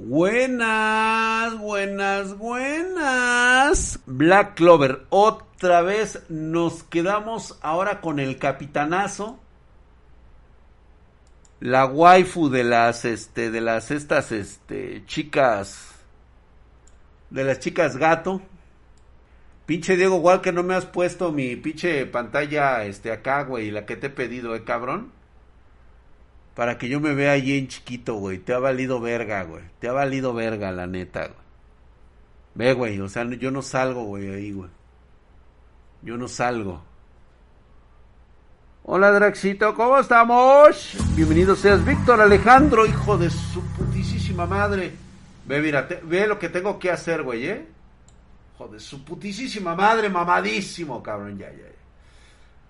Buenas, buenas, buenas. Black Clover, otra vez nos quedamos ahora con el capitanazo. La waifu de las, este, de las, estas, este, chicas, de las chicas gato. Pinche Diego Walker, no me has puesto mi pinche pantalla, este, acá, güey, la que te he pedido, eh, cabrón. Para que yo me vea allí en chiquito, güey. Te ha valido verga, güey. Te ha valido verga, la neta, güey. Ve, güey. O sea, yo no salgo, güey, ahí, güey. Yo no salgo. Hola, Draxito. ¿Cómo estamos? Bienvenido seas, Víctor Alejandro, hijo de su putísima madre. Ve, mira, ve lo que tengo que hacer, güey, ¿eh? Hijo de su putísima madre, mamadísimo, cabrón. Ya, ya, ya.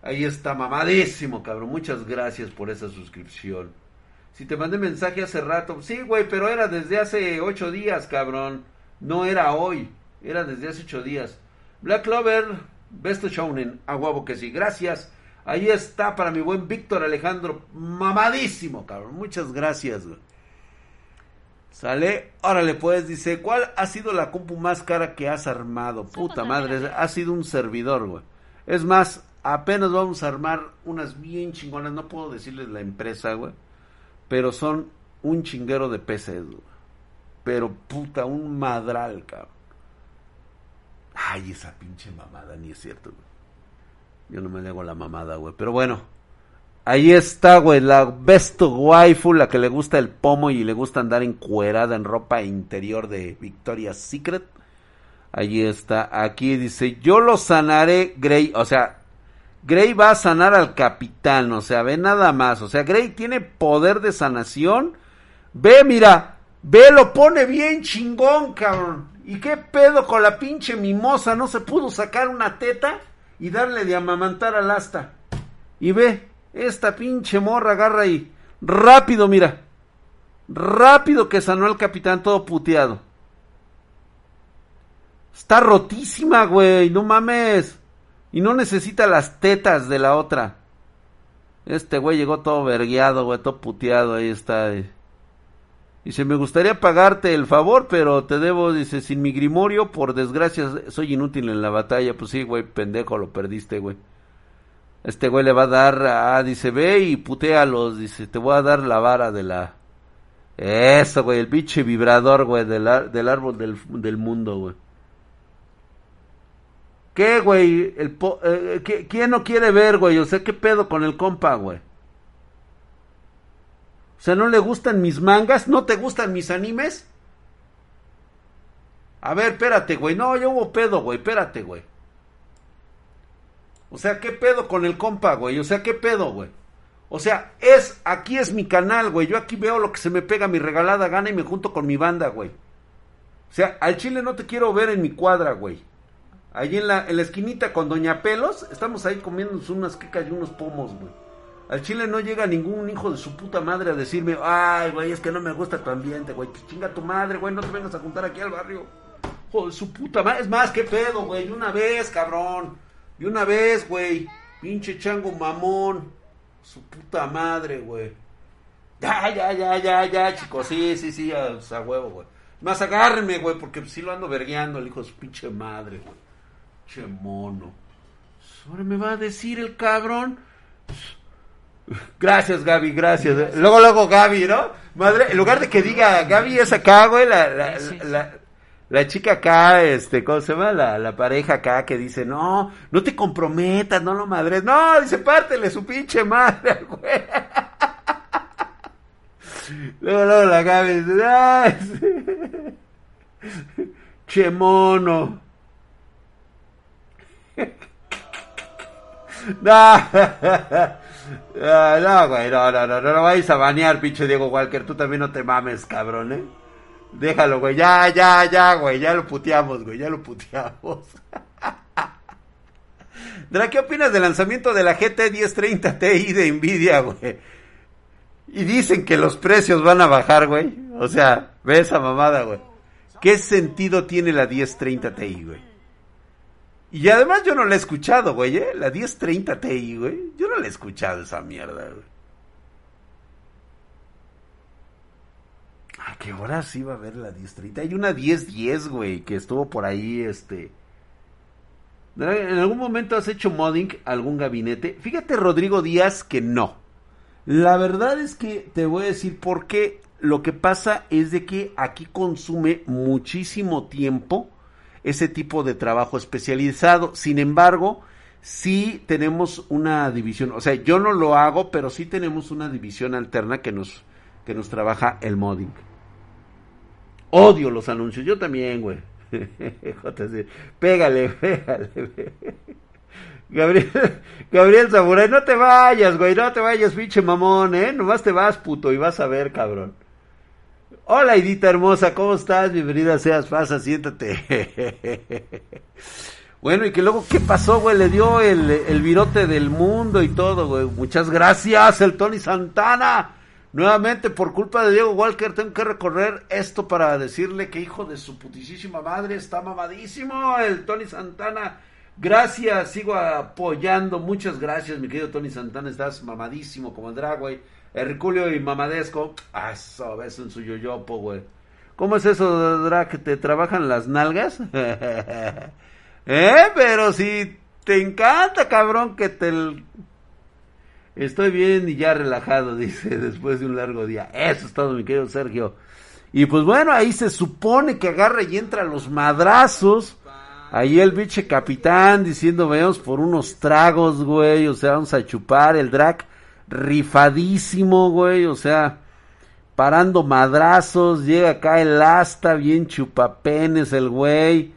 Ahí está, mamadísimo, cabrón. Muchas gracias por esa suscripción. Si te mandé mensaje hace rato, sí, güey, pero era desde hace ocho días, cabrón. No era hoy, era desde hace ocho días. Black Clover, Best Shounen, a huevo que sí, gracias. Ahí está para mi buen Víctor Alejandro, mamadísimo, cabrón. Muchas gracias, güey. Sale, órale pues, dice, ¿cuál ha sido la compu más cara que has armado? Puta madre, ha sido un servidor, güey. Es más, apenas vamos a armar unas bien chingonas, no puedo decirles la empresa, güey, pero son un chinguero de PCs, güey. Pero puta, un madral, cabrón. Ay, esa pinche mamada, ni es cierto, güey. Yo no me le hago la mamada, güey. Pero bueno, ahí está, güey, la best waifu, la que le gusta el pomo y le gusta andar encuerada en ropa interior de Victoria's Secret. Ahí está, aquí dice, yo lo sanaré, Grey, o sea, Grey va a sanar al capitán, o sea, ve nada más, o sea, Grey tiene poder de sanación. Ve, mira, ve, lo pone bien chingón, cabrón. ¿Y qué pedo con la pinche mimosa? ¿No se pudo sacar una teta y darle de amamantar al asta? Y ve, esta pinche morra agarra ahí. Rápido, mira. Rápido que sanó al capitán todo puteado. Está rotísima, güey, no mames. Y no necesita las tetas de la otra. Este güey llegó todo vergueado, güey, todo puteado, ahí está. Eh. Dice, me gustaría pagarte el favor, pero te debo, dice, sin mi grimorio, por desgracia, soy inútil en la batalla. Pues sí, güey, pendejo, lo perdiste, güey. Este güey le va a dar, ah, dice, ve y putealos, dice, te voy a dar la vara de la... Eso, güey, el pinche vibrador, güey, del, del árbol del, del mundo, güey. ¿Qué, güey? El eh, ¿Quién no quiere ver, güey? O sea, ¿qué pedo con el compa, güey? O sea, ¿no le gustan mis mangas? ¿No te gustan mis animes? A ver, espérate, güey. No, yo hubo pedo, güey. Espérate, güey. O sea, ¿qué pedo con el compa, güey? O sea, ¿qué pedo, güey? O sea, es, aquí es mi canal, güey. Yo aquí veo lo que se me pega mi regalada gana y me junto con mi banda, güey. O sea, al chile no te quiero ver en mi cuadra, güey. Allí en la, en la esquinita con Doña Pelos, estamos ahí comiéndonos unas quecas y unos pomos, güey. Al chile no llega ningún hijo de su puta madre a decirme, ay, güey, es que no me gusta tu ambiente, güey. Pues chinga tu madre, güey, no te vengas a juntar aquí al barrio. Hijo de su puta madre. Es más, qué pedo, güey. Una vez, cabrón. De una vez, güey. Pinche chango mamón. Su puta madre, güey. Ya, ya, ya, ya, ya, chicos. Sí, sí, sí, a, a huevo, güey. Más agárrenme, güey, porque sí lo ando vergueando el hijo de su pinche madre, güey. Che mono. Ahora me va a decir el cabrón. Gracias, Gaby, gracias. Luego, luego, Gaby, ¿no? Madre, en lugar de que diga Gaby es acá, güey, la, la, la, la, chica acá, este, ¿cómo se llama? La, la pareja acá que dice, no, no te comprometas, no lo madres. No, dice, pártele su pinche madre, güey. Luego, luego la Gaby dice, ay, che mono. No, no, güey, no, no, no, no lo vais a banear, pinche Diego Walker. Tú también no te mames, cabrón, ¿eh? Déjalo, güey, ya, ya, ya, güey, ya lo puteamos, güey, ya lo puteamos. Dra, ¿qué opinas del lanzamiento de la GT 1030 Ti de Nvidia, güey? Y dicen que los precios van a bajar, güey. O sea, ve esa mamada, güey. ¿Qué sentido tiene la 1030 Ti, güey? Y además yo no la he escuchado, güey, ¿eh? La 1030 Ti, güey. Yo no la he escuchado esa mierda, güey. ¿A qué horas iba a ver la distrita? Hay una 10-10, güey, que estuvo por ahí, este... ¿En algún momento has hecho modding algún gabinete? Fíjate, Rodrigo Díaz, que no. La verdad es que te voy a decir por qué. Lo que pasa es de que aquí consume muchísimo tiempo ese tipo de trabajo especializado. Sin embargo, sí tenemos una división. O sea, yo no lo hago, pero sí tenemos una división alterna que nos, que nos trabaja el modding. Odio los anuncios. Yo también, güey. pégale, pégale. Gabriel, Gabriel Samurai, no te vayas, güey, no te vayas, pinche mamón, ¿eh? Nomás te vas, puto, y vas a ver, cabrón. Hola, Edita hermosa, ¿cómo estás? Bienvenida seas, pasa, siéntate. bueno, y que luego, ¿qué pasó, güey? Le dio el, el virote del mundo y todo, güey. Muchas gracias, el Tony Santana. Nuevamente, por culpa de Diego Walker, tengo que recorrer esto para decirle que hijo de su putísima madre está mamadísimo el Tony Santana. Gracias, sigo apoyando. Muchas gracias, mi querido Tony Santana. Estás mamadísimo como el drag, güey. Herculio y mamadesco. Ah, eso, beso en su yoyopo, güey. ¿Cómo es eso, drag? ¿Te trabajan las nalgas? ¿Eh? Pero si te encanta, cabrón, que te Estoy bien y ya relajado, dice, después de un largo día. Eso es todo, mi querido Sergio. Y pues bueno, ahí se supone que agarra y entra los madrazos. Ahí el biche capitán diciendo, veamos por unos tragos, güey. O sea, vamos a chupar el drag rifadísimo, güey. O sea, parando madrazos. Llega acá el asta, bien chupapenes el güey.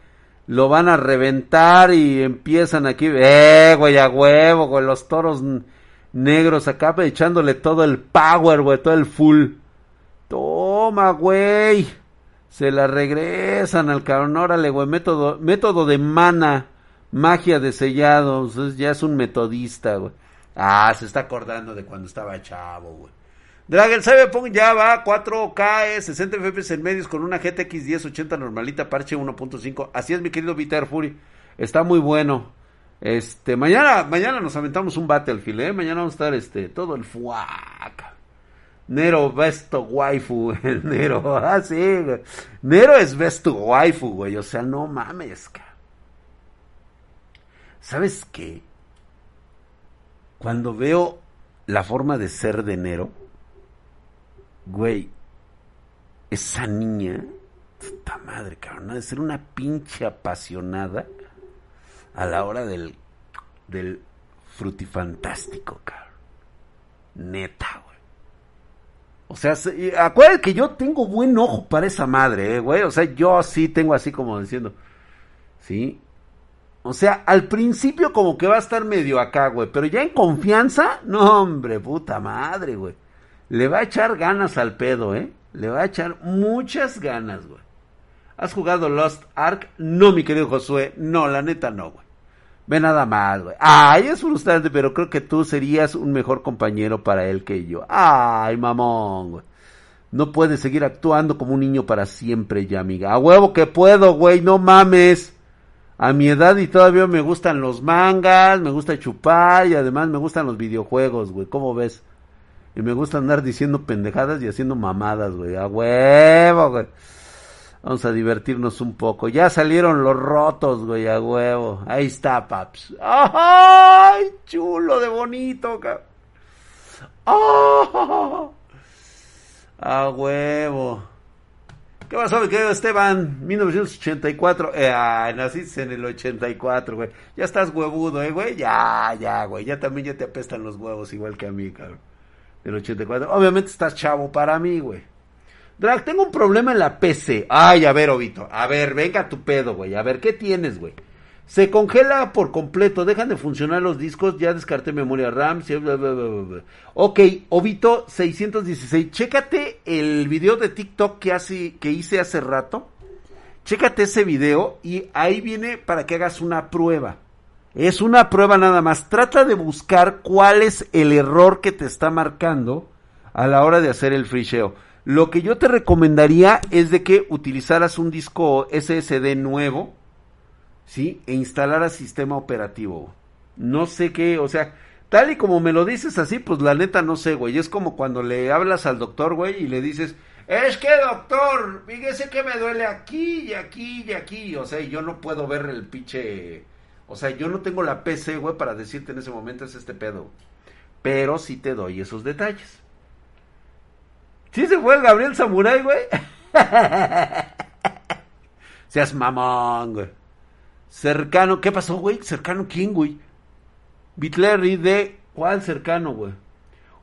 Lo van a reventar y empiezan aquí, eh, güey, a huevo, güey, los toros negros acá echándole todo el power, güey, todo el full. Toma, güey. Se la regresan al cabrón. Órale, güey, método, método de mana. Magia de sellados. ya es un metodista, güey. Ah, se está acordando de cuando estaba chavo, güey. Dragon Cyberpunk ya va 4K, 60 FPS en medios con una GTX 1080 normalita, parche 1.5. Así es, mi querido Vitar Fury. Está muy bueno. Este, mañana, mañana nos aventamos un Battlefield, ¿eh? Mañana vamos a estar, este, todo el fuac. Nero besto waifu, Nero, ah, sí, Nero es besto waifu, güey, o sea, no mames, ¿Sabes qué? Cuando veo la forma de ser de Nero, güey, esa niña, puta madre, cabrón, de ser una pinche apasionada a la hora del, del frutifantástico, cabrón. Neta, güey. O sea, acuérdate que yo tengo buen ojo para esa madre, eh, güey. O sea, yo sí tengo así como diciendo, ¿sí? O sea, al principio como que va a estar medio acá, güey. Pero ya en confianza, no, hombre, puta madre, güey. Le va a echar ganas al pedo, ¿eh? Le va a echar muchas ganas, güey. ¿Has jugado Lost Ark? No, mi querido Josué. No, la neta no, güey. Ve nada más, güey. Ay, es frustrante, pero creo que tú serías un mejor compañero para él que yo. Ay, mamón, güey. No puedes seguir actuando como un niño para siempre ya, amiga. A huevo que puedo, güey, no mames. A mi edad y todavía me gustan los mangas, me gusta chupar y además me gustan los videojuegos, güey. ¿Cómo ves? Y me gusta andar diciendo pendejadas y haciendo mamadas, güey. A huevo, güey. Vamos a divertirnos un poco. Ya salieron los rotos, güey, a huevo. Ahí está, paps. ¡Ay! Chulo de bonito, cabrón. ¡Oh! A huevo. ¿Qué pasó, mi querido Esteban? 1984. Eh, naciste en el 84, güey. Ya estás huevudo, eh, güey. Ya, ya, güey. Ya también ya te apestan los huevos igual que a mí, cabrón. Del 84. Obviamente estás chavo para mí, güey. Drag, tengo un problema en la PC. Ay, a ver, Obito. A ver, venga tu pedo, güey. A ver, ¿qué tienes, güey? Se congela por completo, dejan de funcionar los discos, ya descarté memoria RAM. Ok, Obito 616, chécate el video de TikTok que, hice hace rato. Chécate ese video y ahí viene para que hagas una prueba. Es una prueba nada más. Trata de buscar cuál es el error que te está marcando a la hora de hacer el frisheo. Lo que yo te recomendaría es de que utilizaras un disco SSD nuevo, ¿sí? E instalaras sistema operativo. No sé qué, o sea, tal y como me lo dices así, pues la neta no sé, güey. Es como cuando le hablas al doctor, güey, y le dices, Es que, doctor, fíjese que me duele aquí y aquí y aquí. O sea, yo no puedo ver el pinche. O sea, yo no tengo la PC, güey, para decirte en ese momento es este pedo. Pero sí te doy esos detalles. ¿Sí se fue el Gabriel Samurai, güey? Seas mamón, güey. Cercano, ¿qué pasó, güey? ¿Cercano quién, güey? Bitlerry de. ¿Cuál cercano, güey?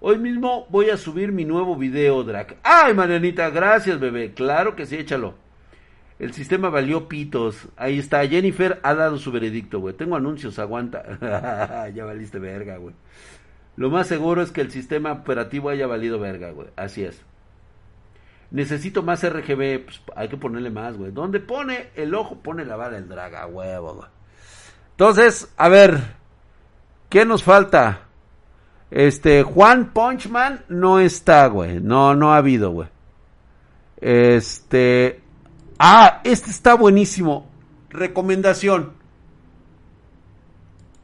Hoy mismo voy a subir mi nuevo video, Drac. ¡Ay, Marianita! Gracias, bebé. Claro que sí, échalo. El sistema valió pitos. Ahí está. Jennifer ha dado su veredicto, güey. Tengo anuncios, aguanta. ya valiste verga, güey. Lo más seguro es que el sistema operativo haya valido verga, güey. Así es. Necesito más RGB. Pues hay que ponerle más, güey. Donde pone el ojo, pone la bala el draga, huevo. Entonces, a ver. ¿Qué nos falta? Este, Juan Punchman no está, güey. No, no ha habido, güey. Este. Ah, este está buenísimo. Recomendación.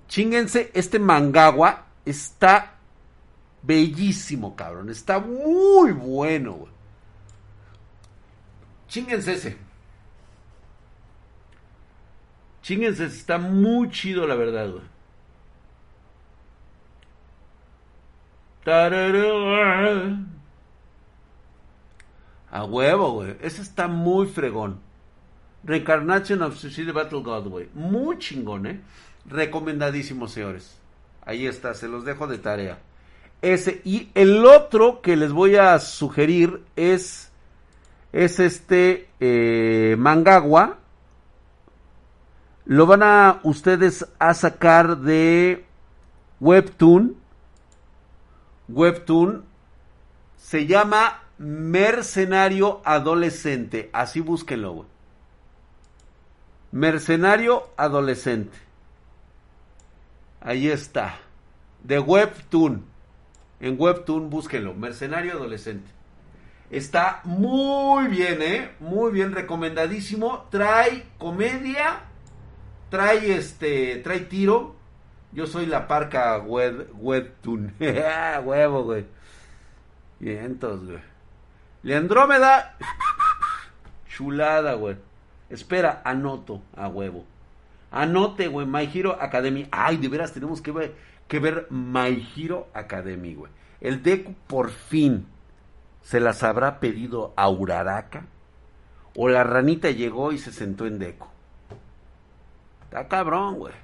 Chinguense, este Mangawa está bellísimo, cabrón. Está muy bueno, güey. Chinguense ese. Chinguense, está muy chido, la verdad, güey. A huevo, güey. Ese está muy fregón. Reincarnation of Suicide Battle God, güey. Muy chingón, ¿eh? Recomendadísimo, señores. Ahí está, se los dejo de tarea. Ese. Y el otro que les voy a sugerir es. Es este eh. Lo van a ustedes a sacar de Webtoon. Webtoon. Se llama Mercenario Adolescente. Así búsquenlo. Mercenario Adolescente. Ahí está. De Webtoon. En Webtoon búsquenlo. Mercenario Adolescente. Está muy bien, ¿eh? Muy bien, recomendadísimo. Trae comedia. Trae este. Trae tiro. Yo soy la parca web, Webtoon. Huevo, güey. Vientos, güey. Leandrómeda. Chulada, güey. Espera, anoto a huevo. Anote, güey, My Hero Academy. Ay, de veras tenemos que ver, que ver My Hero Academy, güey. El Deku por fin se las habrá pedido a Uraraka. O la ranita llegó y se sentó en Deku. Está cabrón, güey.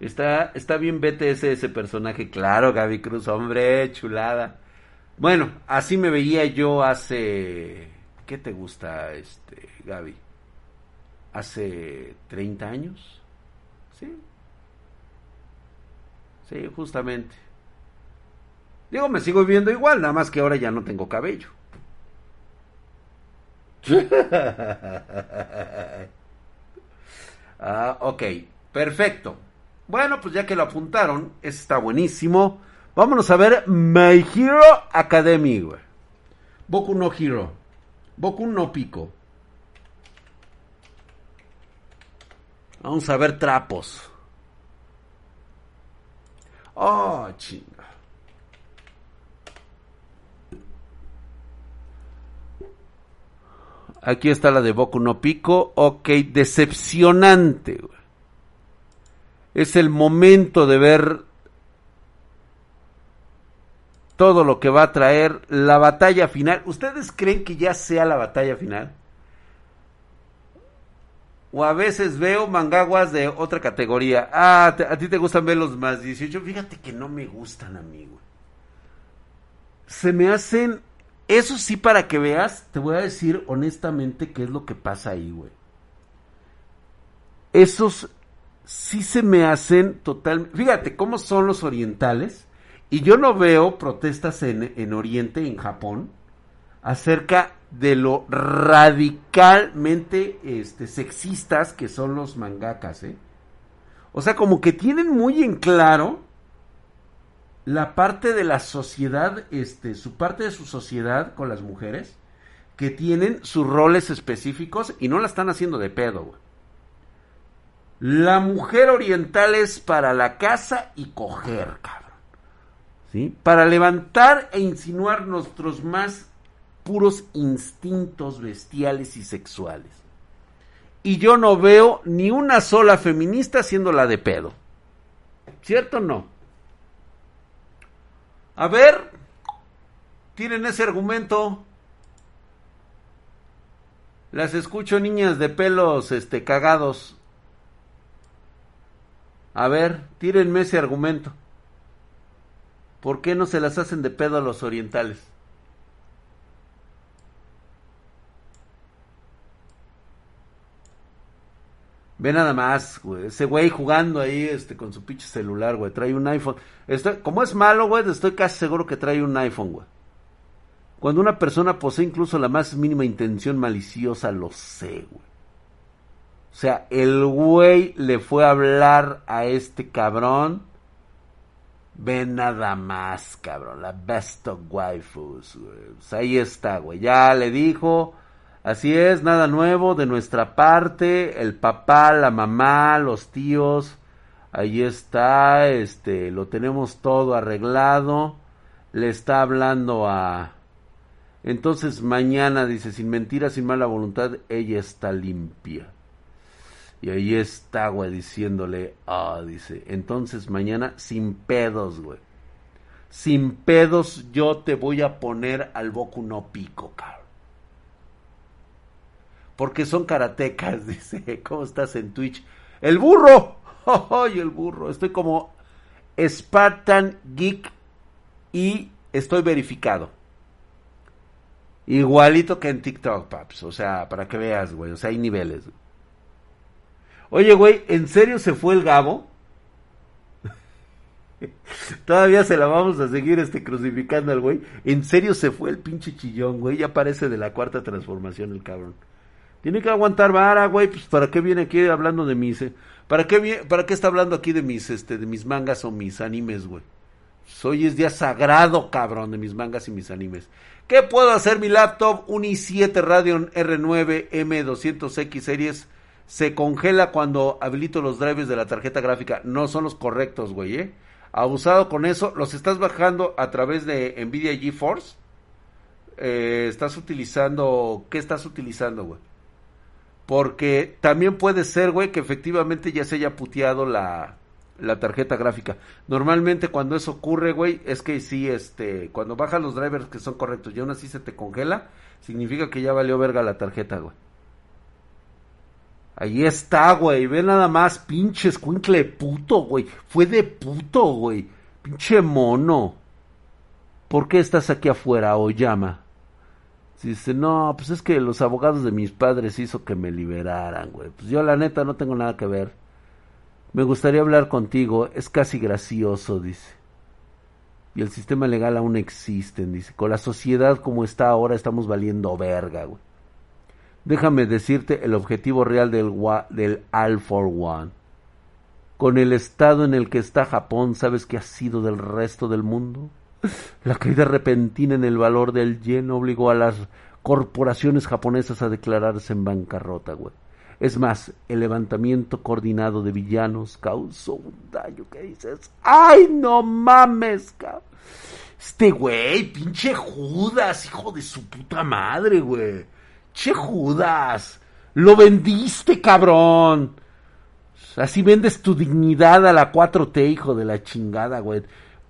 Está, está bien BTS ese personaje, claro, Gaby Cruz, hombre, chulada. Bueno, así me veía yo hace. ¿Qué te gusta, este, Gaby? ¿Hace 30 años? Sí. Sí, justamente. Digo, me sigo viendo igual, nada más que ahora ya no tengo cabello. ah, ok, perfecto. Bueno, pues ya que lo apuntaron, está buenísimo. Vámonos a ver My Hero Academy, güey. Boku no Hero. Boku no Pico. Vamos a ver trapos. Oh, chinga. Aquí está la de Boku no Pico. Ok, decepcionante, es el momento de ver todo lo que va a traer la batalla final. ¿Ustedes creen que ya sea la batalla final? O a veces veo mangaguas de otra categoría. Ah, a ti te gustan ver los más 18. Fíjate que no me gustan, amigo. Se me hacen... Eso sí, para que veas, te voy a decir honestamente qué es lo que pasa ahí, güey. Esos sí se me hacen total... Fíjate cómo son los orientales. Y yo no veo protestas en, en Oriente, en Japón, acerca de lo radicalmente este, sexistas que son los mangakas, ¿eh? O sea, como que tienen muy en claro la parte de la sociedad, este, su parte de su sociedad con las mujeres, que tienen sus roles específicos y no la están haciendo de pedo, güey. La mujer oriental es para la casa y coger, cabrón. ¿sí? Para levantar e insinuar nuestros más puros instintos bestiales y sexuales. Y yo no veo ni una sola feminista haciéndola de pedo. ¿Cierto o no? A ver, tienen ese argumento. Las escucho niñas de pelos este cagados. A ver, tírenme ese argumento. ¿Por qué no se las hacen de pedo a los orientales? Ve nada más, güey. Ese güey jugando ahí este, con su pinche celular, güey. Trae un iPhone. Estoy, como es malo, güey, estoy casi seguro que trae un iPhone, güey. Cuando una persona posee incluso la más mínima intención maliciosa, lo sé, güey. O sea, el güey le fue a hablar a este cabrón. Ve nada más, cabrón. La best of waifus, güey. Pues ahí está, güey. Ya le dijo. Así es, nada nuevo de nuestra parte. El papá, la mamá, los tíos. Ahí está, este, lo tenemos todo arreglado. Le está hablando a... Entonces mañana, dice, sin mentira, sin mala voluntad, ella está limpia. Y ahí está, güey, diciéndole, ah, dice, entonces mañana sin pedos, güey. Sin pedos yo te voy a poner al Boku no Pico, cabrón. Porque son karatecas, dice, ¿cómo estás en Twitch? ¡El burro! ¡Ay, el burro! Estoy como Spartan Geek y estoy verificado. Igualito que en TikTok, paps. O sea, para que veas, güey. O sea, hay niveles. Oye, güey, ¿en serio se fue el Gabo? Todavía se la vamos a seguir este crucificando al güey. ¿En serio se fue el pinche chillón, güey? Ya parece de la cuarta transformación el cabrón. Tiene que aguantar vara, güey. Pues para qué viene aquí hablando de mis eh? ¿Para qué para qué está hablando aquí de mis este de mis mangas o mis animes, güey? Hoy es día sagrado, cabrón, de mis mangas y mis animes. ¿Qué puedo hacer mi laptop? Un i7 Radeon R9 M200X series se congela cuando habilito los drivers de la tarjeta gráfica. No son los correctos, güey, ¿eh? Abusado con eso. Los estás bajando a través de Nvidia GeForce. Eh, estás utilizando... ¿Qué estás utilizando, güey? Porque también puede ser, güey, que efectivamente ya se haya puteado la, la tarjeta gráfica. Normalmente cuando eso ocurre, güey, es que sí, este, cuando bajas los drivers que son correctos y aún así se te congela, significa que ya valió verga la tarjeta, güey. Ahí está, güey. Ve nada más, pinche escuincle puto, güey. Fue de puto, güey. Pinche mono. ¿Por qué estás aquí afuera, llama? Dice, no, pues es que los abogados de mis padres hizo que me liberaran, güey. Pues yo la neta no tengo nada que ver. Me gustaría hablar contigo, es casi gracioso, dice. Y el sistema legal aún existe, dice. Con la sociedad como está ahora estamos valiendo verga, güey. Déjame decirte el objetivo real del, del All for One. Con el estado en el que está Japón, ¿sabes qué ha sido del resto del mundo? La caída repentina en el valor del yen obligó a las corporaciones japonesas a declararse en bancarrota, güey. Es más, el levantamiento coordinado de villanos causó un daño que dices, ¡ay, no mames, cabrón! Este güey, pinche Judas, hijo de su puta madre, güey. Che Judas, lo vendiste, cabrón. Así vendes tu dignidad a la 4T, hijo de la chingada, güey.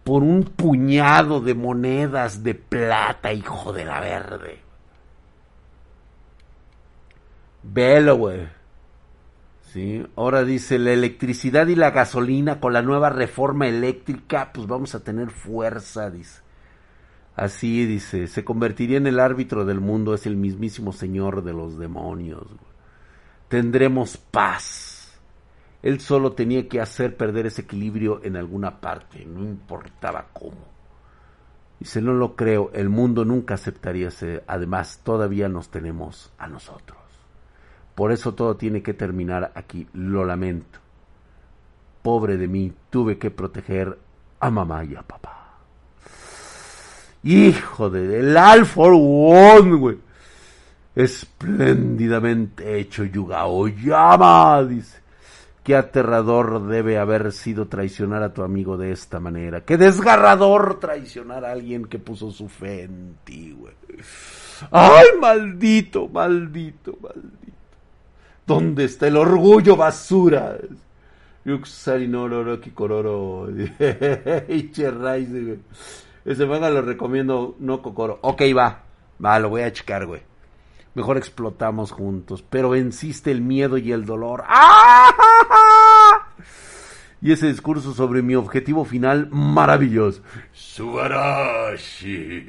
Por un puñado de monedas de plata, hijo de la verde. Velo, güey. Sí, ahora dice la electricidad y la gasolina con la nueva reforma eléctrica, pues vamos a tener fuerza, dice. Así dice, se convertiría en el árbitro del mundo, es el mismísimo señor de los demonios. Tendremos paz. Él solo tenía que hacer perder ese equilibrio en alguna parte, no importaba cómo. Dice, no lo creo, el mundo nunca aceptaría ese, además todavía nos tenemos a nosotros. Por eso todo tiene que terminar aquí, lo lamento. Pobre de mí, tuve que proteger a mamá y a papá. Hijo de el All for One, güey. Espléndidamente hecho Yuga Oyama, dice. Qué aterrador debe haber sido traicionar a tu amigo de esta manera. Qué desgarrador traicionar a alguien que puso su fe en ti, güey. Ay, maldito, maldito, maldito. ¿Dónde está el orgullo, basura? Kikororo. Ese manga lo recomiendo, no Kokoro. Ok, va. Va, lo voy a checar, güey. Mejor explotamos juntos. Pero venciste el miedo y el dolor. ¡Ah! Y ese discurso sobre mi objetivo final, maravilloso. Subarashi.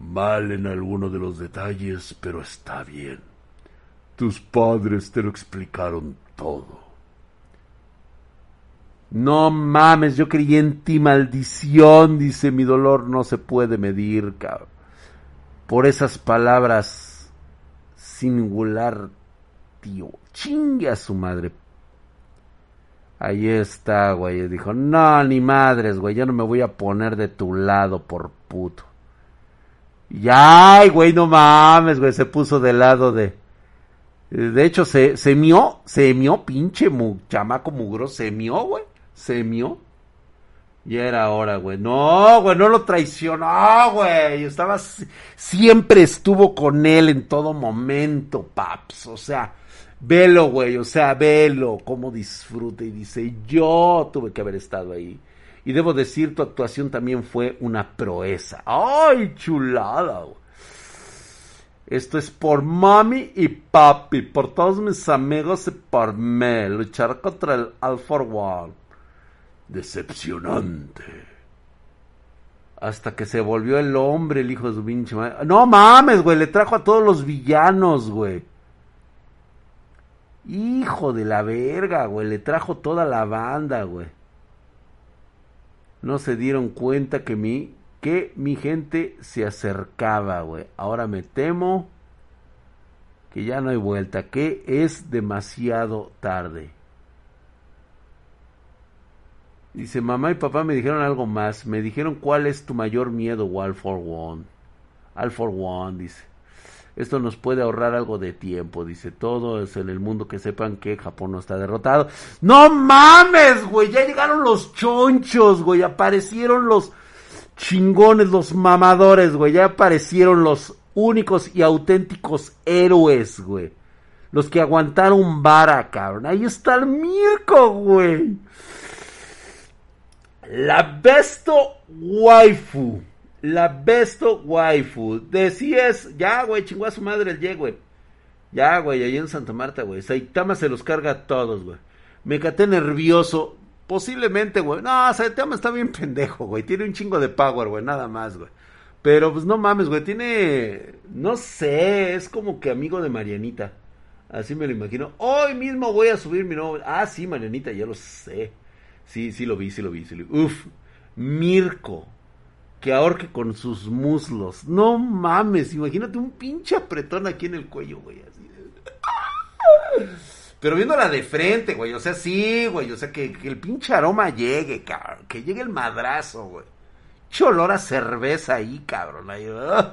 Mal en alguno de los detalles, pero está bien. Tus padres te lo explicaron todo. No mames, yo creí en ti, maldición, dice mi dolor no se puede medir, cabrón por esas palabras singular, tío. Chingue a su madre. Ahí está, güey. Dijo, no, ni madres, güey. Yo no me voy a poner de tu lado por puto. Ya, güey, no mames, güey. Se puso del lado de... De hecho, se, se mió, se mió, pinche mu, chamaco mugro, se mió, güey. Se mió. Ya era hora, güey. No, güey, no lo traicionó, güey. Estaba, siempre estuvo con él en todo momento, paps. O sea, velo, güey. O sea, velo, cómo disfruta. Y dice, yo tuve que haber estado ahí. Y debo decir, tu actuación también fue una proeza. ¡Ay, chulada, güey! Esto es por mami y papi, por todos mis amigos y por mí. Luchar contra el Alpha One decepcionante. Hasta que se volvió el hombre, el hijo de su pinche madre. No mames, güey, le trajo a todos los villanos, güey. Hijo de la verga, güey, le trajo toda la banda, güey. No se dieron cuenta que mi, que mi gente se acercaba, güey. Ahora me temo que ya no hay vuelta, que es demasiado tarde. Dice, mamá y papá me dijeron algo más. Me dijeron cuál es tu mayor miedo, All for One. All for One, dice. Esto nos puede ahorrar algo de tiempo, dice. Todo es en el mundo que sepan que Japón no está derrotado. ¡No mames, güey! Ya llegaron los chonchos, güey. Aparecieron los chingones, los mamadores, güey. Ya aparecieron los únicos y auténticos héroes, güey. Los que aguantaron vara, cabrón. Ahí está el Mirko, güey. La besto waifu. La besto waifu. Decías, ya, güey, chingó a su madre el ye, güey. Ya, güey, ahí en Santa Marta, güey. Saitama se los carga a todos, güey. Me caté nervioso. Posiblemente, güey. No, Saitama está bien pendejo, güey. Tiene un chingo de power, güey. Nada más, güey. Pero, pues, no mames, güey. Tiene... No sé. Es como que amigo de Marianita. Así me lo imagino. Hoy mismo voy a subir mi nuevo... Ah, sí, Marianita, ya lo sé. Sí, sí lo vi, sí lo vi, sí lo vi. Uf, Mirko, que ahorque con sus muslos. No mames, imagínate un pinche apretón aquí en el cuello, güey. Pero viéndola de frente, güey, o sea, sí, güey, o sea, que, el pinche aroma llegue, cabrón, que llegue el madrazo, güey. Cholor a cerveza ahí, cabrón, ahí, uh.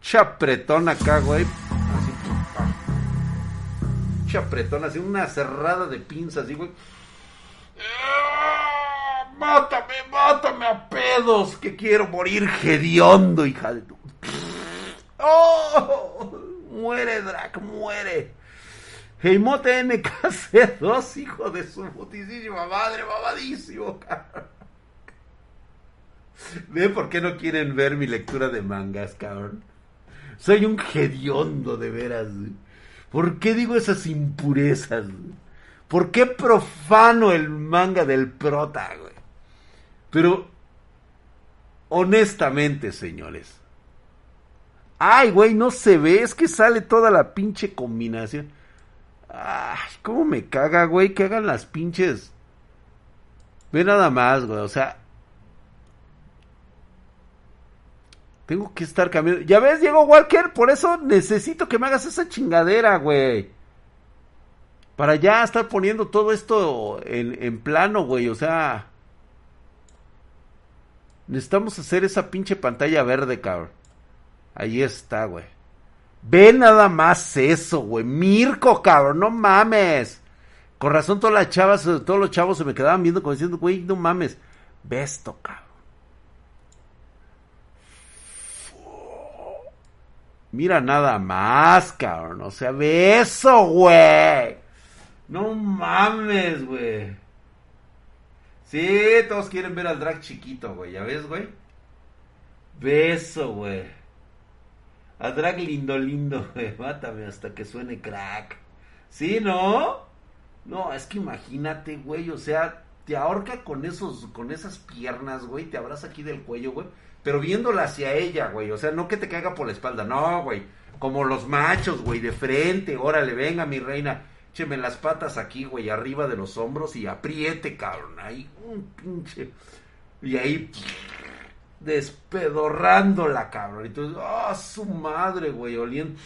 Chapretón acá, güey. Así, chapretón, así una cerrada de pinzas, así, güey. ¡Ah! Mátame, mátame a pedos, que quiero morir hediondo, hija de tu. ¡Oh! Muere, Drac, muere. Heimote NKC2, hijo de su putísima madre, babadísimo, cabrón. ¿Ve por qué no quieren ver mi lectura de mangas, cabrón? Soy un hediondo, de veras. ¿Por qué digo esas impurezas? ¿Por qué profano el manga del prota, güey? Pero, honestamente, señores. Ay, güey, no se ve, es que sale toda la pinche combinación. Ay, cómo me caga, güey, que hagan las pinches. Ve nada más, güey, o sea. Tengo que estar cambiando. Ya ves, Diego Walker, por eso necesito que me hagas esa chingadera, güey para ya estar poniendo todo esto en, plano, güey. O sea, necesitamos hacer esa pinche pantalla verde, cabrón. Ahí está, güey. Ve nada más eso, güey. Mirko, cabrón, no mames. Con razón todas las chavas, todos los chavos se me quedaban viendo como diciendo, güey, no mames. Ve esto, cabrón. Mira nada más, cabrón. O sea, ve eso, güey. No mames, güey. Sí, todos quieren ver al drag chiquito, güey. ¿Ya ves, güey? Beso, güey. Al drag lindo, lindo, güey. Mátame hasta que suene crack. ¿Sí, no? No, es que imagínate, güey. O sea, te ahorca con esos, con esas piernas, güey. Te abraza aquí del cuello, güey pero viéndola hacia ella, güey. O sea, no que te caiga por la espalda, no, güey. Como los machos, güey, de frente. Órale, venga, mi reina. Écheme las patas aquí, güey, arriba de los hombros y apriete, cabrón. Ahí, un pinche. Y ahí, despedorrándola, cabrón. Y entonces, ¡ah, su madre, güey! Oliendo.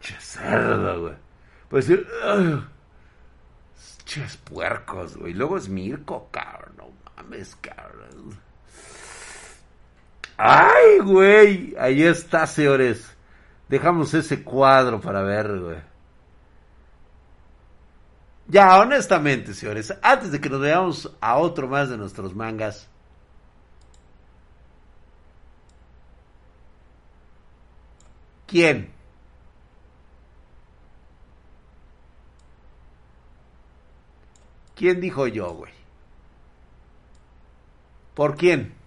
Che cerdo, güey. Pues Ches puercos, güey. Luego es Mirko, cabrón. No mames, cabrón. Ay, güey. Ahí está, señores. Dejamos ese cuadro para ver, güey. Ya, honestamente, señores, antes de que nos veamos a otro más de nuestros mangas. ¿Quién? ¿Quién dijo yo, güey? ¿Por quién?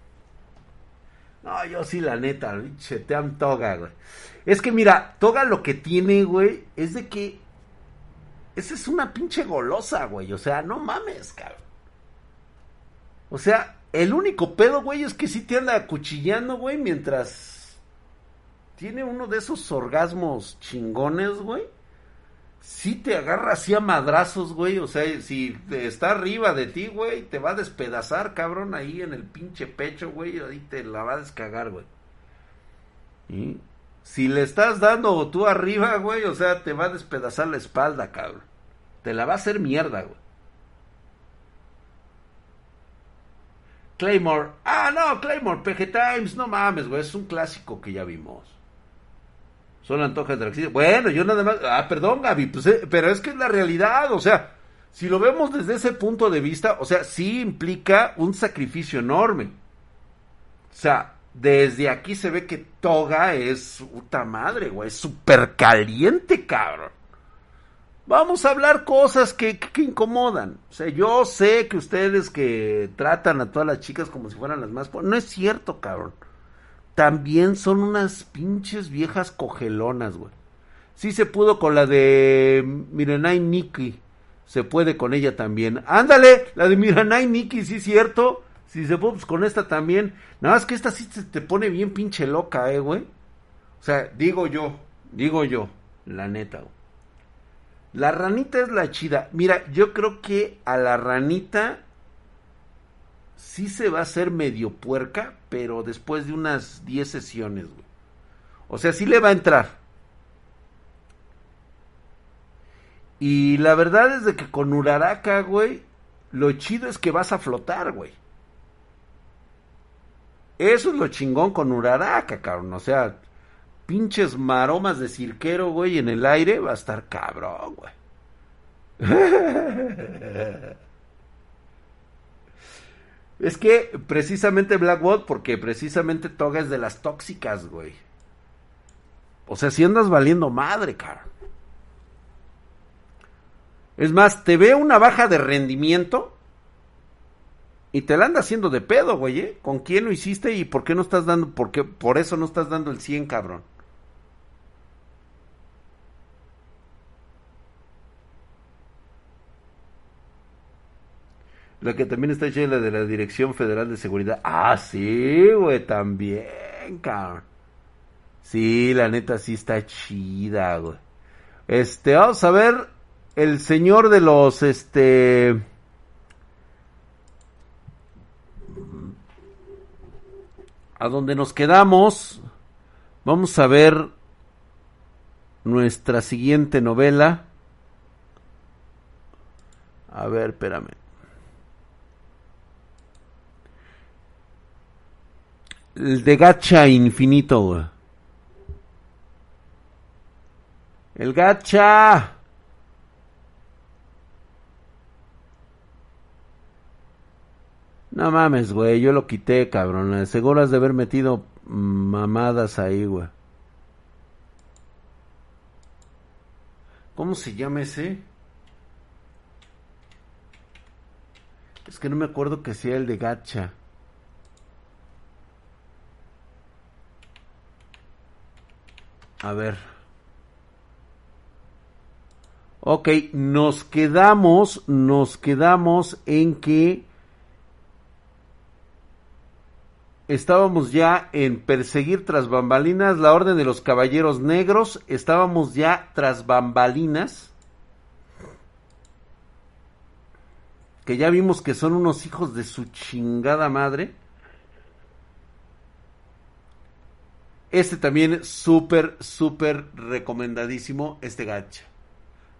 No, yo sí, la neta, chetean Toga, güey. Es que mira, Toga lo que tiene, güey, es de que. Esa es una pinche golosa, güey. O sea, no mames, cabrón. O sea, el único pedo, güey, es que sí te anda acuchillando, güey, mientras. Tiene uno de esos orgasmos chingones, güey si te agarra así a madrazos, güey. O sea, si está arriba de ti, güey, te va a despedazar, cabrón, ahí en el pinche pecho, güey. Ahí te la va a descagar, güey. Si le estás dando tú arriba, güey, o sea, te va a despedazar la espalda, cabrón. Te la va a hacer mierda, güey. Claymore. Ah, no, Claymore, PG Times, no mames, güey, es un clásico que ya vimos. Solo antojas de Bueno, yo nada más. Ah, perdón, Gaby, pues, eh, pero es que es la realidad. O sea, si lo vemos desde ese punto de vista, o sea, sí implica un sacrificio enorme. O sea, desde aquí se ve que Toga es puta madre, güey. Es súper caliente, cabrón. Vamos a hablar cosas que, que, incomodan. O sea, yo sé que ustedes que tratan a todas las chicas como si fueran las más... No es cierto, cabrón también son unas pinches viejas cogelonas, güey. Sí se pudo con la de Miranai Nikki. Se puede con ella también. Ándale, la de Miranai Nikki, sí cierto. Si se puede, pues con esta también. Nada más que esta sí te pone bien pinche loca, eh, güey. O sea, digo yo, digo yo, la neta, güey. La ranita es la chida. Mira, yo creo que a la ranita sí se va a hacer medio puerca, pero después de unas 10 sesiones, güey. O sea, sí le va a entrar. Y la verdad es de que con Uraraka, güey, lo chido es que vas a flotar, güey. Eso es lo chingón con Uraraka, cabrón. O sea, pinches maromas de cirquero, güey, en el aire va a estar cabrón, güey. Es que precisamente Blackwood, porque precisamente Toga es de las tóxicas, güey. O sea, si andas valiendo madre, cara. Es más, te ve una baja de rendimiento y te la anda haciendo de pedo, güey, ¿eh? ¿Con quién lo hiciste y por qué no estás dando, por qué, por eso no estás dando el 100, cabrón? La que también está hecha la de la Dirección Federal de Seguridad. Ah, sí, güey, también, cabrón. Sí, la neta sí está chida, güey. Este, vamos a ver el señor de los, este... A donde nos quedamos, vamos a ver nuestra siguiente novela. A ver, espérame. El de gacha infinito. El gacha. No mames, güey, yo lo quité, cabrón. Seguro has de haber metido mamadas ahí, güey. ¿Cómo se llama ese? Es que no me acuerdo que sea el de gacha. A ver. Ok, nos quedamos, nos quedamos en que estábamos ya en perseguir tras bambalinas la orden de los caballeros negros, estábamos ya tras bambalinas, que ya vimos que son unos hijos de su chingada madre. Este también súper, súper recomendadísimo, este gacha.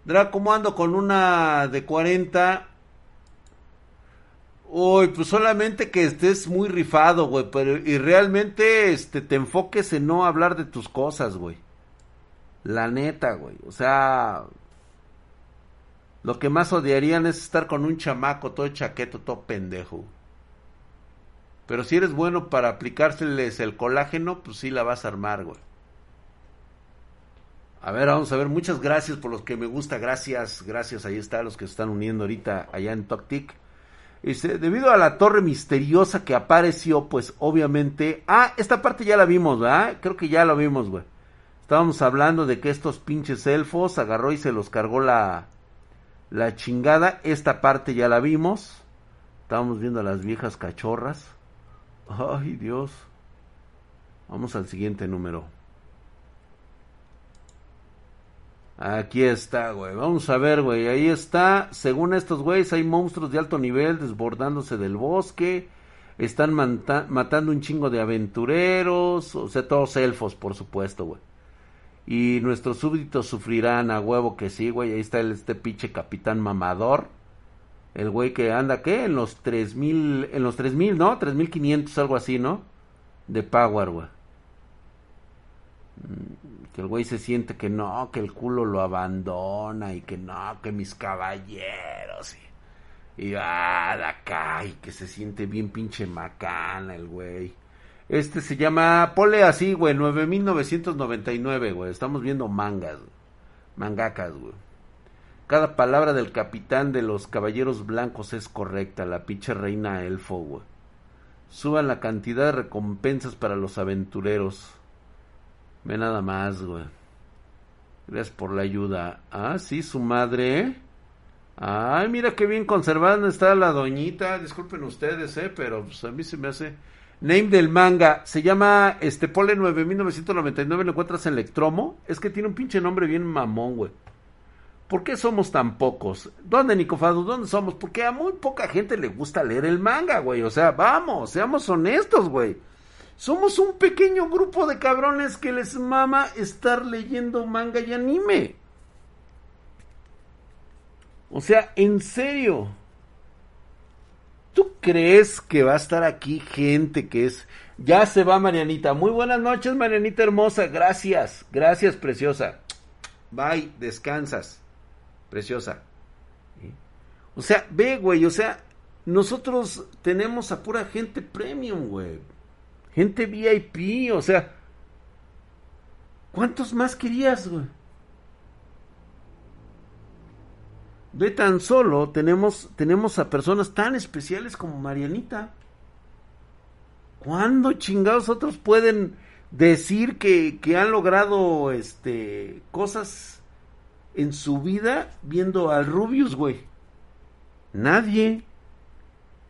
Draco, ¿cómo ando con una de 40? Uy, pues solamente que estés muy rifado, güey, y realmente este te enfoques en no hablar de tus cosas, güey. La neta, güey. O sea, lo que más odiarían es estar con un chamaco todo chaqueto, todo pendejo. Pero si eres bueno para aplicárseles el colágeno, pues sí la vas a armar, güey. A ver, vamos a ver. Muchas gracias por los que me gusta. Gracias, gracias. Ahí está los que se están uniendo ahorita allá en Toctic debido a la torre misteriosa que apareció, pues obviamente... Ah, esta parte ya la vimos, ¿verdad? Creo que ya la vimos, güey. Estábamos hablando de que estos pinches elfos agarró y se los cargó la, la chingada. Esta parte ya la vimos. Estábamos viendo a las viejas cachorras. Ay, Dios. Vamos al siguiente número. Aquí está, güey. Vamos a ver, güey. Ahí está. Según estos güeyes, hay monstruos de alto nivel desbordándose del bosque. Están matando un chingo de aventureros. O sea, todos elfos, por supuesto, güey. Y nuestros súbditos sufrirán a huevo que sí, güey. Ahí está el, este pinche capitán mamador. El güey que anda, ¿qué? En los 3000, en los 3000, ¿no? 3500, algo así, ¿no? De Power, güey que el güey se siente que no, que el culo lo abandona y que no, que mis caballeros y, y ah, de acá y que se siente bien pinche macana el güey. Este se llama, pole así, güey, 9999, güey. Estamos viendo mangas, mangacas, güey. Cada palabra del capitán de los caballeros blancos es correcta, la pinche reina elfo, güey. Suban la cantidad de recompensas para los aventureros. Ve nada más, güey. Gracias por la ayuda. Ah, sí, su madre. Ay, mira qué bien conservada está la doñita. Disculpen ustedes, eh, pero pues, a mí se me hace. Name del manga. Se llama este Pole 9999. Lo encuentras en Electromo. Es que tiene un pinche nombre bien mamón, güey. ¿Por qué somos tan pocos? ¿Dónde, Nicofado? ¿Dónde somos? Porque a muy poca gente le gusta leer el manga, güey. O sea, vamos, seamos honestos, güey. Somos un pequeño grupo de cabrones que les mama estar leyendo manga y anime. O sea, en serio. ¿Tú crees que va a estar aquí gente que es... Ya se va Marianita. Muy buenas noches, Marianita hermosa. Gracias. Gracias, preciosa. Bye, descansas. Preciosa. O sea, ve, güey, o sea, nosotros tenemos a pura gente premium, güey gente VIP, o sea, ¿cuántos más querías, güey? Ve tan solo, tenemos, tenemos a personas tan especiales como Marianita. ¿Cuándo chingados otros pueden decir que, que han logrado este cosas en su vida viendo al Rubius, güey? Nadie.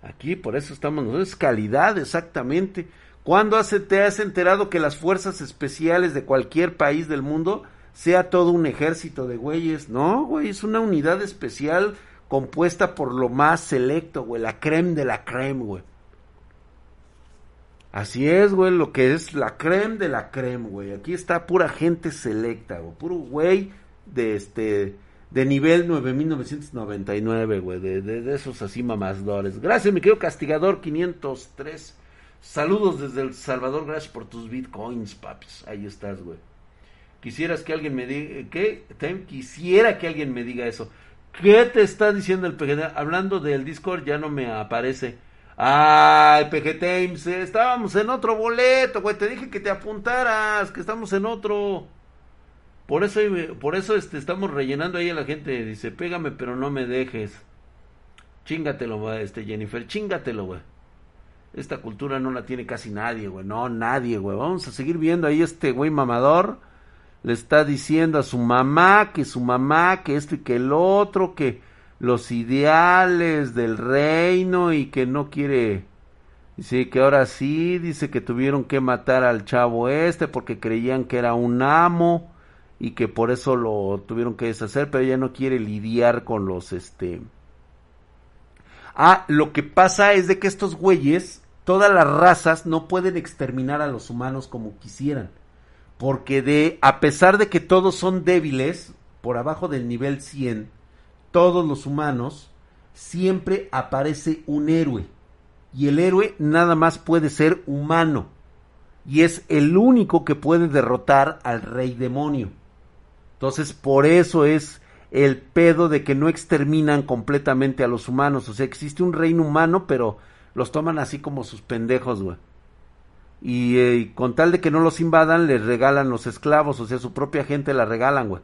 Aquí por eso estamos nosotros, es calidad exactamente. ¿Cuándo te has enterado que las fuerzas especiales de cualquier país del mundo sea todo un ejército de güeyes? No, güey, es una unidad especial compuesta por lo más selecto, güey, la creme de la creme, güey. Así es, güey, lo que es la creme de la creme, güey. Aquí está pura gente selecta, güey, puro güey de este de nivel 9999, güey, de, de, esos así mamasdores. Gracias, mi querido castigador 503 Saludos desde El Salvador, gracias por tus bitcoins, papis. Ahí estás, güey. Quisieras que alguien me diga, ¿qué? Quisiera que alguien me diga eso. ¿Qué te está diciendo el PGT? Hablando del Discord ya no me aparece. Ay, PGT, estábamos en otro boleto, güey. Te dije que te apuntaras, que estamos en otro. Por eso, por eso este, estamos rellenando ahí a la gente. Dice, pégame, pero no me dejes. Chingatelo, este Jennifer, chingatelo, güey. Esta cultura no la tiene casi nadie, güey. No, nadie, güey. Vamos a seguir viendo ahí este güey mamador. Le está diciendo a su mamá que su mamá, que esto y que el otro, que los ideales del reino y que no quiere. Dice que ahora sí, dice que tuvieron que matar al chavo este porque creían que era un amo y que por eso lo tuvieron que deshacer, pero ella no quiere lidiar con los este. Ah, lo que pasa es de que estos güeyes todas las razas no pueden exterminar a los humanos como quisieran. Porque de, a pesar de que todos son débiles, por abajo del nivel 100, todos los humanos, siempre aparece un héroe. Y el héroe nada más puede ser humano. Y es el único que puede derrotar al rey demonio. Entonces, por eso es el pedo de que no exterminan completamente a los humanos. O sea, existe un reino humano, pero los toman así como sus pendejos, güey. Y, eh, con tal de que no los invadan, les regalan los esclavos, o sea, su propia gente la regalan, güey.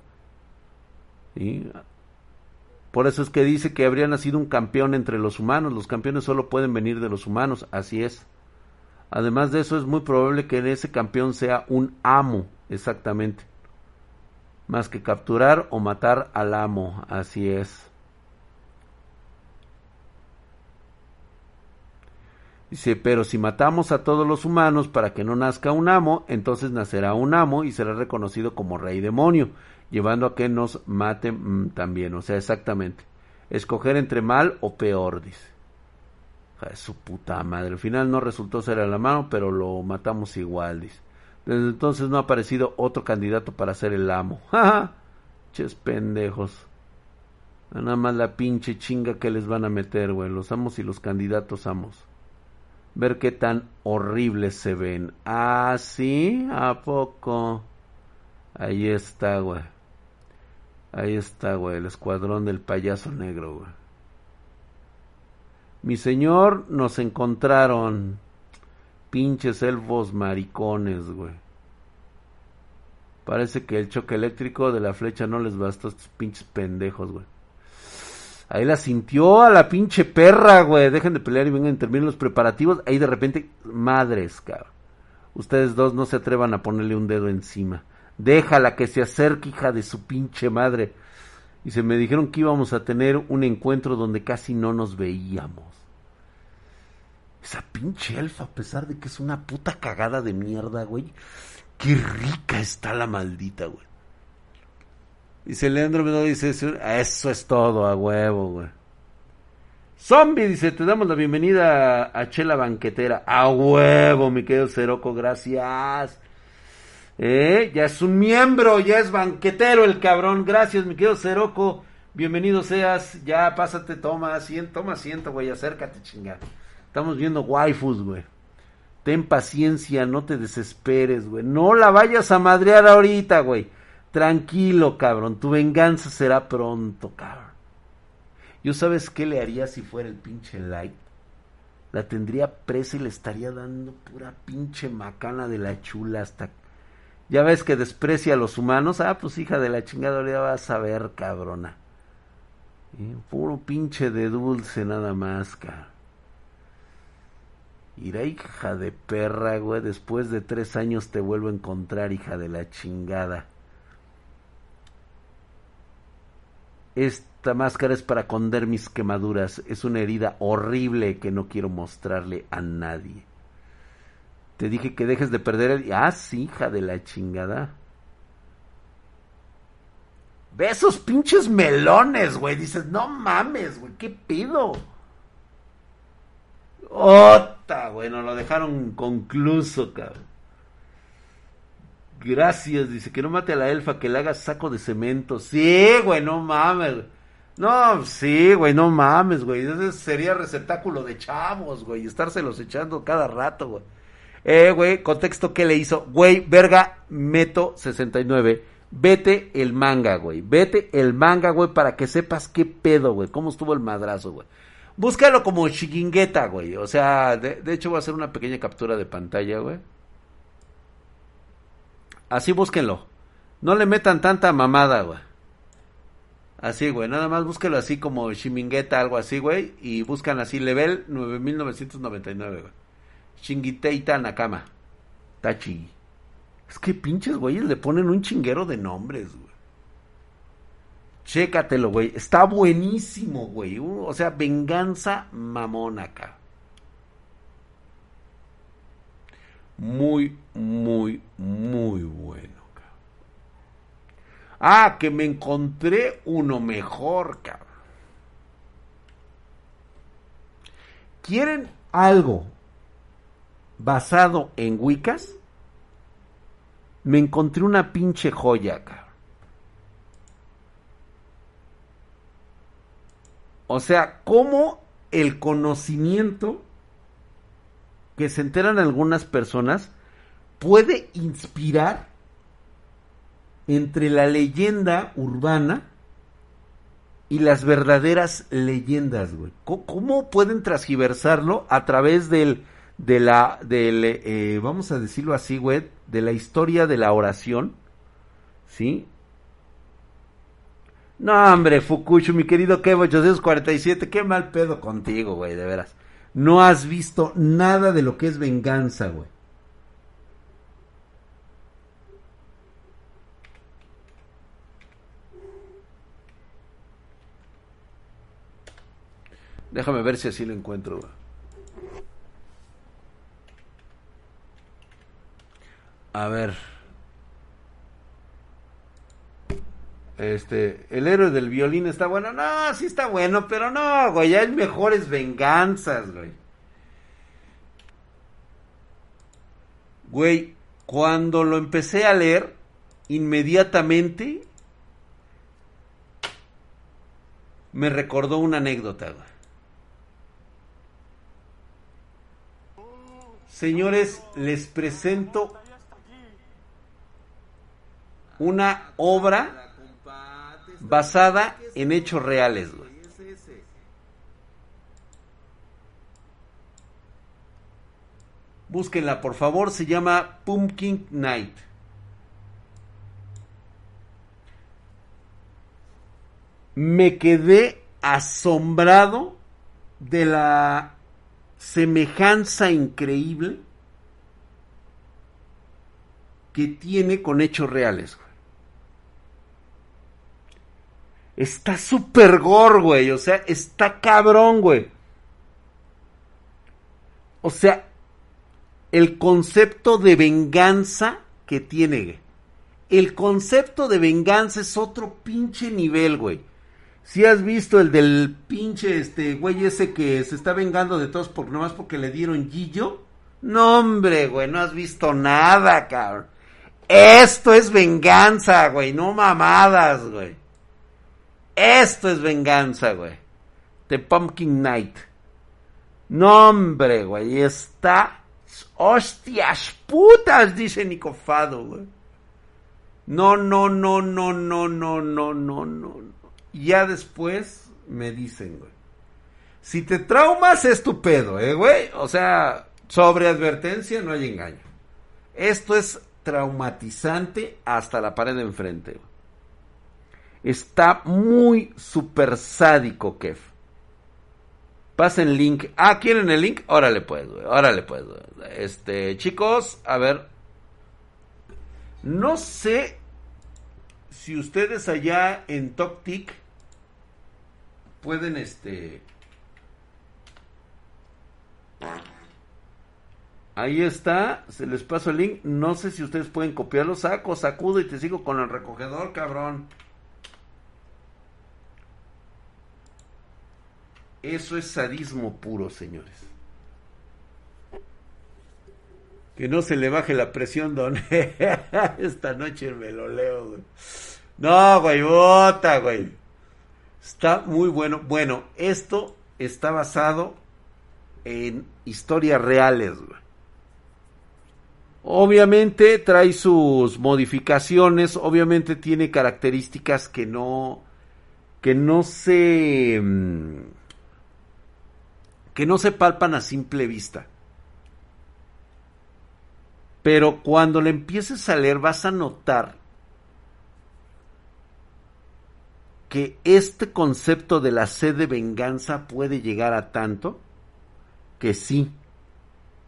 Por eso es que dice que habría nacido un campeón entre los humanos. Los campeones solo pueden venir de los humanos, así es. Además de eso, es muy probable que ese campeón sea un amo, exactamente. Más que capturar o matar al amo, así es. Dice, pero si matamos a todos los humanos para que no nazca un amo, entonces nacerá un amo y será reconocido como rey demonio, llevando a que nos maten mm, también. O sea, exactamente. Escoger entre mal o peor, dice. su puta madre. Al final no resultó ser a la mano, pero lo matamos igual, dice. Desde entonces no ha aparecido otro candidato para ser el amo. ¡Ja! Ches pendejos. Nada más la pinche chinga que les van a meter, güey. Los amos y los candidatos amos ver qué tan horribles se ven. Ah, sí, ¿a poco? Ahí está, güey. Ahí está, güey, el escuadrón del payaso negro, güey. Mi señor, nos encontraron pinches elfos maricones, güey. Parece que el choque eléctrico de la flecha no les bastó a estos pinches pendejos, güey. Ahí la sintió a la pinche perra, güey. Dejen de pelear y vengan a terminar los preparativos. Ahí de repente, madres, cabrón. Ustedes dos no se atrevan a ponerle un dedo encima. Déjala que se acerque, hija de su pinche madre. Y se me dijeron que íbamos a tener un encuentro donde casi no nos veíamos. Esa pinche elfa, a pesar de que es una puta cagada de mierda, güey. Qué rica está la maldita, güey. Dice Leandro Mendoza, dice, eso es todo, a huevo, güey. Zombie dice, te damos la bienvenida a Chela Banquetera. A huevo, mi querido Ceroco, gracias. Eh, ya es un miembro, ya es banquetero el cabrón. Gracias, mi querido Ceroco. Bienvenido seas. Ya pásate, toma asiento, toma asiento, güey. Acércate, chinga. Estamos viendo waifus, güey. Ten paciencia, no te desesperes, güey. No la vayas a madrear ahorita, güey. Tranquilo, cabrón, tu venganza será pronto, cabrón. ¿Yo sabes qué le haría si fuera el pinche Light? La tendría presa y le estaría dando pura pinche macana de la chula hasta... Ya ves que desprecia a los humanos. Ah, pues hija de la chingada, ya vas a ver, cabrona. Puro pinche de dulce nada más, cabrón. Irá, hija de perra, güey. Después de tres años te vuelvo a encontrar, hija de la chingada. Esta máscara es para esconder mis quemaduras. Es una herida horrible que no quiero mostrarle a nadie. Te dije que dejes de perder el... Ah, sí, hija de la chingada. Ve esos pinches melones, güey. Dices, no mames, güey, ¿qué pido? Ota, güey, nos lo dejaron concluso, cabrón. Gracias, dice que no mate a la elfa, que le haga saco de cemento. Sí, güey, no mames. No, sí, güey, no mames, güey. Ese sería receptáculo de chavos, güey. Estárselos echando cada rato, güey. Eh, güey, contexto, ¿qué le hizo? Güey, verga, meto 69. Vete el manga, güey. Vete el manga, güey, para que sepas qué pedo, güey. Cómo estuvo el madrazo, güey. Búscalo como Shigingueta, güey. O sea, de, de, hecho voy a hacer una pequeña captura de pantalla, güey. Así búsquenlo. No le metan tanta mamada, güey. Así, güey. Nada más búsquelo así como Shimingueta, algo así, güey. Y buscan así, level 9999, güey. Shingiteita Nakama. Tachi. Es que pinches güeyes le ponen un chinguero de nombres, güey. Chécatelo, güey. Está buenísimo, güey. O sea, venganza mamona acá. Muy, muy, muy bueno. Ah, que me encontré uno mejor, cabrón. ¿Quieren algo basado en Wiccas? Me encontré una pinche joya, cabrón. O sea, cómo el conocimiento que se enteran algunas personas puede inspirar entre la leyenda urbana y las verdaderas leyendas, güey. ¿Cómo, pueden transgiversarlo a través del, de la, del, eh, vamos a decirlo así, güey, de la historia de la oración? ¿Sí? No, hombre, Fukuchu, mi querido Kevo 847, qué mal pedo contigo, güey, de veras. No has visto nada de lo que es venganza, güey. Déjame ver si así lo encuentro. A ver. Este, el héroe del violín está bueno. No, sí está bueno, pero no, güey, hay mejores venganzas, güey. Güey, cuando lo empecé a leer, inmediatamente me recordó una anécdota, güey. Señores, les presento una obra basada en hechos reales. Búsquenla, por favor, se llama Pumpkin Night. Me quedé asombrado de la semejanza increíble que tiene con hechos reales. Está súper gore, güey. O sea, está cabrón, güey. O sea, el concepto de venganza que tiene, El concepto de venganza es otro pinche nivel, güey. Si has visto el del pinche este güey ese que se está vengando de todos por nomás porque le dieron Gillo. No, hombre, güey, no has visto nada, cabrón. Esto es venganza, güey, no mamadas, güey. Esto es venganza, güey. The Pumpkin Night. No, hombre, güey, está... Hostias putas, dice Nicofado, güey. No, no, no, no, no, no, no, no, no. Ya después me dicen, güey. Si te traumas es tu pedo, ¿eh, güey? O sea, sobre advertencia no hay engaño. Esto es traumatizante hasta la pared de enfrente. Está muy super sádico, Kev. Pasen link. Ah, ¿quieren el link? Órale pues, güey. Órale pues, güey. Este, chicos, a ver. No sé si ustedes allá en TokTik pueden este Ahí está, se les paso el link. No sé si ustedes pueden copiarlo. Saco, sacudo y te sigo con el recogedor, cabrón. Eso es sadismo puro, señores. Que no se le baje la presión, don. Esta noche me lo leo, güey. No, güey, bota, güey. Está muy bueno. Bueno, esto está basado en historias reales. Obviamente trae sus modificaciones, obviamente tiene características que no que no se mm, que no se palpan a simple vista. Pero cuando le empieces a leer vas a notar que este concepto de la sed de venganza puede llegar a tanto que sí,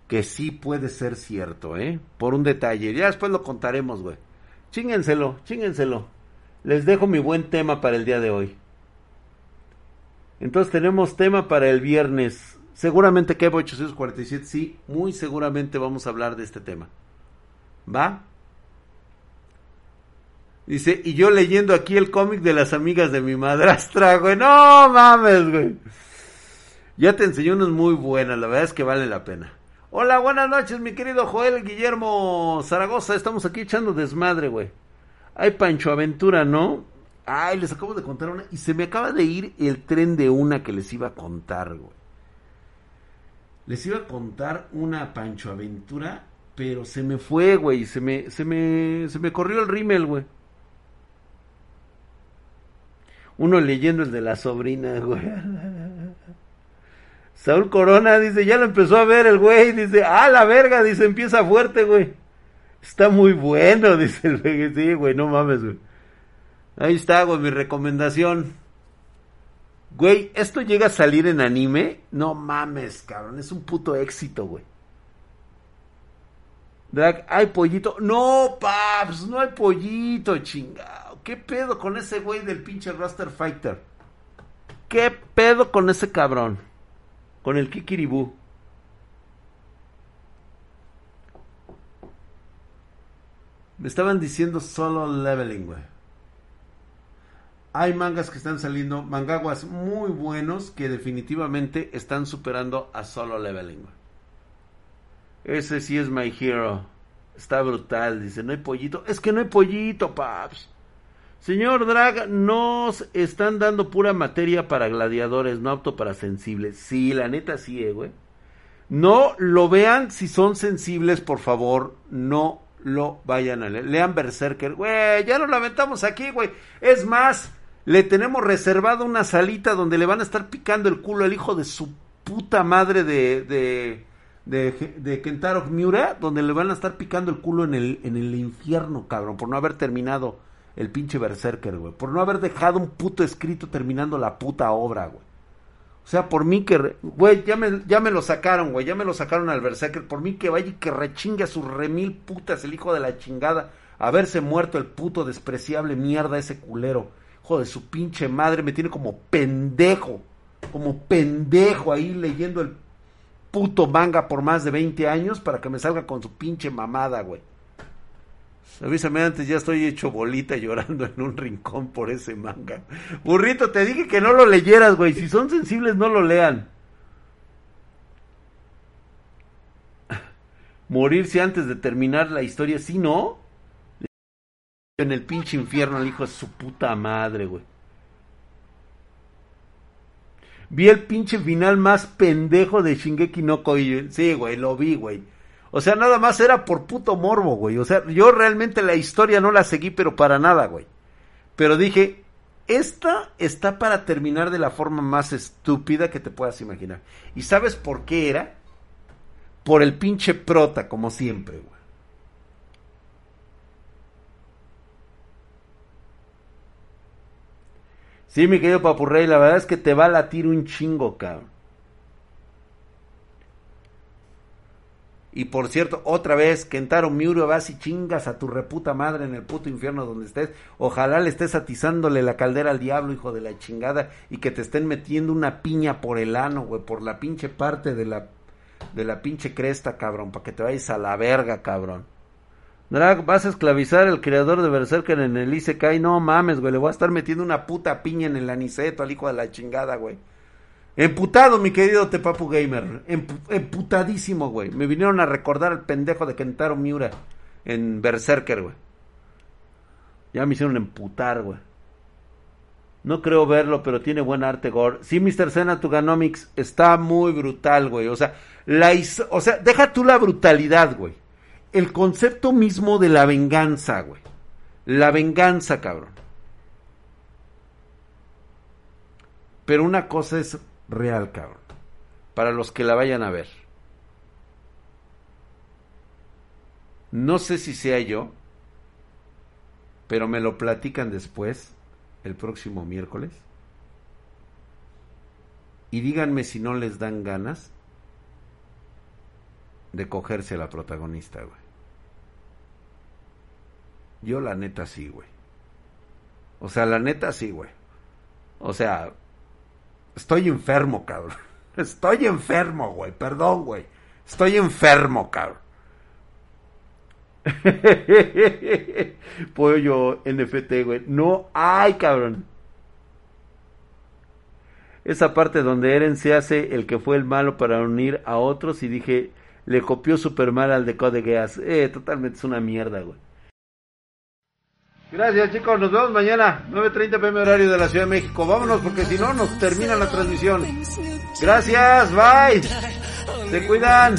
que sí puede ser cierto, ¿eh? Por un detalle. Ya después lo contaremos, güey. Chíngenselo, chíngenselo. Les dejo mi buen tema para el día de hoy. Entonces tenemos tema para el viernes. Seguramente que 847, sí, muy seguramente vamos a hablar de este tema. ¿Va? Dice, y yo leyendo aquí el cómic de las amigas de mi madrastra, güey. No mames, güey. Ya te enseñé unos muy buenas, la verdad es que vale la pena. Hola, buenas noches, mi querido Joel Guillermo Zaragoza. Estamos aquí echando desmadre, güey. Ay, Pancho Aventura, ¿no? Ay, les acabo de contar una. Y se me acaba de ir el tren de una que les iba a contar, güey. Les iba a contar una Pancho Aventura, pero se me fue, güey. Se me, se me, se me corrió el rímel, güey. Uno leyendo el de la sobrina, güey. Saúl Corona dice, ya lo empezó a ver el güey, dice, ah, la verga, dice, empieza fuerte, güey. Está muy bueno, dice el güey, sí, güey, no mames, güey. Ahí está, güey, mi recomendación. Güey, ¿esto llega a salir en anime? No mames, cabrón, es un puto éxito, güey. Drag, hay pollito. No, paps, no hay pollito, chingado. ¿Qué pedo con ese güey del pinche Raster Fighter? ¿Qué pedo con ese cabrón? Con el Kikiribú. Me estaban diciendo solo leveling, güey. Hay mangas que están saliendo, mangaguas muy buenos que definitivamente están superando a solo leveling. Ese sí es my hero. Está brutal, dice, no hay pollito. Es que no hay pollito, paps. Señor Drag, nos están dando pura materia para gladiadores, no apto para sensibles. Sí, la neta sí, eh, güey. No lo vean si son sensibles, por favor. No lo vayan a leer. Lean Berserker. Güey, ya lo lamentamos aquí, güey. Es más, le tenemos reservado una salita donde le van a estar picando el culo al hijo de su puta madre de, de, de, Kentaro Miura, donde le van a estar picando el culo en el, en el infierno, cabrón, por no haber terminado el pinche Berserker, güey. Por no haber dejado un puto escrito terminando la puta obra, güey. O sea, por mí que, güey, ya me, ya me lo sacaron, güey, ya me lo sacaron al Berserker. Por mí que vaya y que rechingue a sus remil putas el hijo de la chingada. Haberse muerto el puto despreciable mierda ese culero. Hijo de su pinche madre, me tiene como pendejo. Como pendejo ahí leyendo el puto manga por más de 20 años para que me salga con su pinche mamada, güey. Avísame antes, ya estoy hecho bolita llorando en un rincón por ese manga. Burrito, te dije que no lo leyeras, güey. Si son sensibles, no lo lean. Morirse antes de terminar la historia, si no. En el pinche infierno al hijo de su puta madre, güey. Vi el pinche final más pendejo de Shingeki no Koji. Sí, güey, lo vi, güey. O sea, nada más era por puto morbo, güey. O sea, yo realmente la historia no la seguí, pero para nada, güey. Pero dije, esta está para terminar de la forma más estúpida que te puedas imaginar. ¿Y sabes por qué era? Por el pinche prota, como siempre, güey. Sí, mi querido Papurrey, la verdad es que te va a latir un chingo, cabrón. Y por cierto, otra vez, Kentaro Miura, vas y chingas a tu reputa madre en el puto infierno donde estés. Ojalá le estés atizándole la caldera al diablo, hijo de la chingada, y que te estén metiendo una piña por el ano, güey, por la pinche parte de la, de la pinche cresta, cabrón, para que te vayas a la verga, cabrón. Drag, vas a esclavizar al creador de Berserker en el Isekai. No mames, güey, le voy a estar metiendo una puta piña en el aniceto al hijo de la chingada, güey. Emputado, mi querido Tepapu Gamer. emputadísimo, güey. Me vinieron a recordar al pendejo de Kentaro Miura en Berserker, güey. Ya me hicieron emputar, güey. No creo verlo, pero tiene buen arte gore. Sí, Mr. Sena Tuganomics está muy brutal, güey. O sea, la o sea, deja tú la brutalidad, güey. El concepto mismo de la venganza, güey. La venganza, cabrón. Pero una cosa es real, cabrón. Para los que la vayan a ver. No sé si sea yo, pero me lo platican después el próximo miércoles. Y díganme si no les dan ganas de cogerse a la protagonista, güey. Yo la neta sí, güey. O sea, la neta sí, güey. O sea, estoy enfermo, cabrón. Estoy enfermo, güey. Perdón, güey. Estoy enfermo, cabrón. Pollo NFT, güey. No hay, cabrón. Esa parte donde Eren se hace el que fue el malo para unir a otros y dije, le copió super mal al de Code Geass. Eh, totalmente es una mierda, güey. Gracias chicos, nos vemos mañana, 9.30 pm horario de la Ciudad de México. Vámonos porque si no nos termina la transmisión. Gracias, bye. Se cuidan.